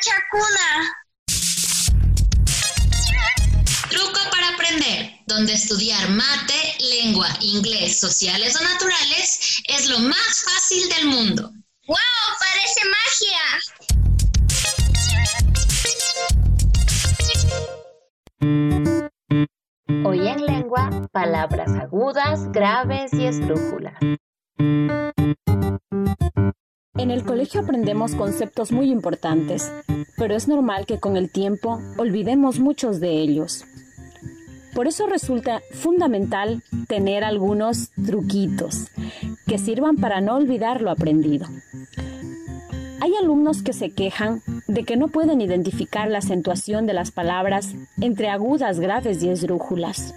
Chacuna. Truco para aprender, donde estudiar mate, lengua, inglés, sociales o naturales es lo más fácil del mundo. ¡Wow! Parece magia. Hoy en lengua, palabras agudas, graves y esdrújulas. En el colegio aprendemos conceptos muy importantes, pero es normal que con el tiempo olvidemos muchos de ellos. Por eso resulta fundamental tener algunos truquitos que sirvan para no olvidar lo aprendido. Hay alumnos que se quejan de que no pueden identificar la acentuación de las palabras entre agudas, graves y esdrújulas.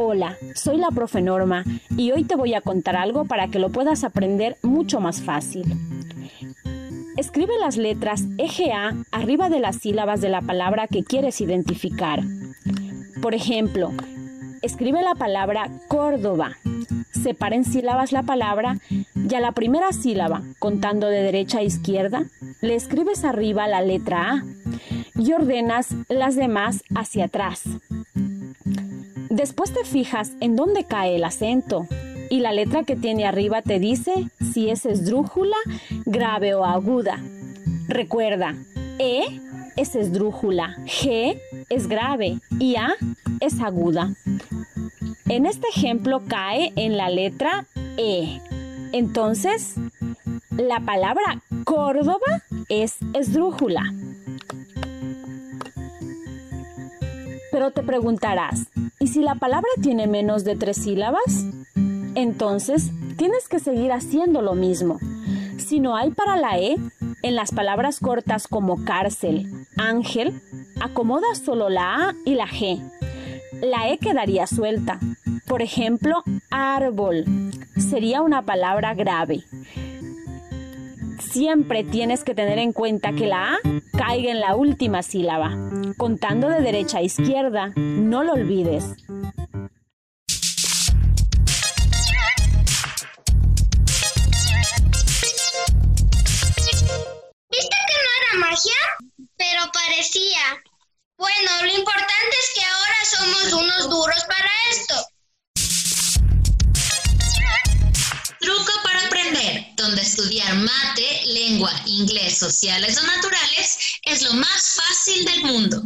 Hola, soy la profe Norma y hoy te voy a contar algo para que lo puedas aprender mucho más fácil. Escribe las letras EGA arriba de las sílabas de la palabra que quieres identificar. Por ejemplo, escribe la palabra Córdoba. Separa en sílabas la palabra y a la primera sílaba, contando de derecha a izquierda, le escribes arriba la letra A y ordenas las demás hacia atrás. Después te fijas en dónde cae el acento y la letra que tiene arriba te dice si es esdrújula, grave o aguda. Recuerda, E es esdrújula, G es grave y A es aguda. En este ejemplo cae en la letra E. Entonces, la palabra Córdoba es esdrújula. Pero te preguntarás, ¿y si la palabra tiene menos de tres sílabas? Entonces, tienes que seguir haciendo lo mismo. Si no hay para la E, en las palabras cortas como cárcel, ángel, acomoda solo la A y la G. La E quedaría suelta. Por ejemplo, árbol sería una palabra grave. Siempre tienes que tener en cuenta que la A caiga en la última sílaba, contando de derecha a izquierda. No lo olvides. pero parecía. Bueno, lo importante es que ahora somos unos duros para esto. Estudiar mate, lengua, inglés, sociales o naturales es lo más fácil del mundo.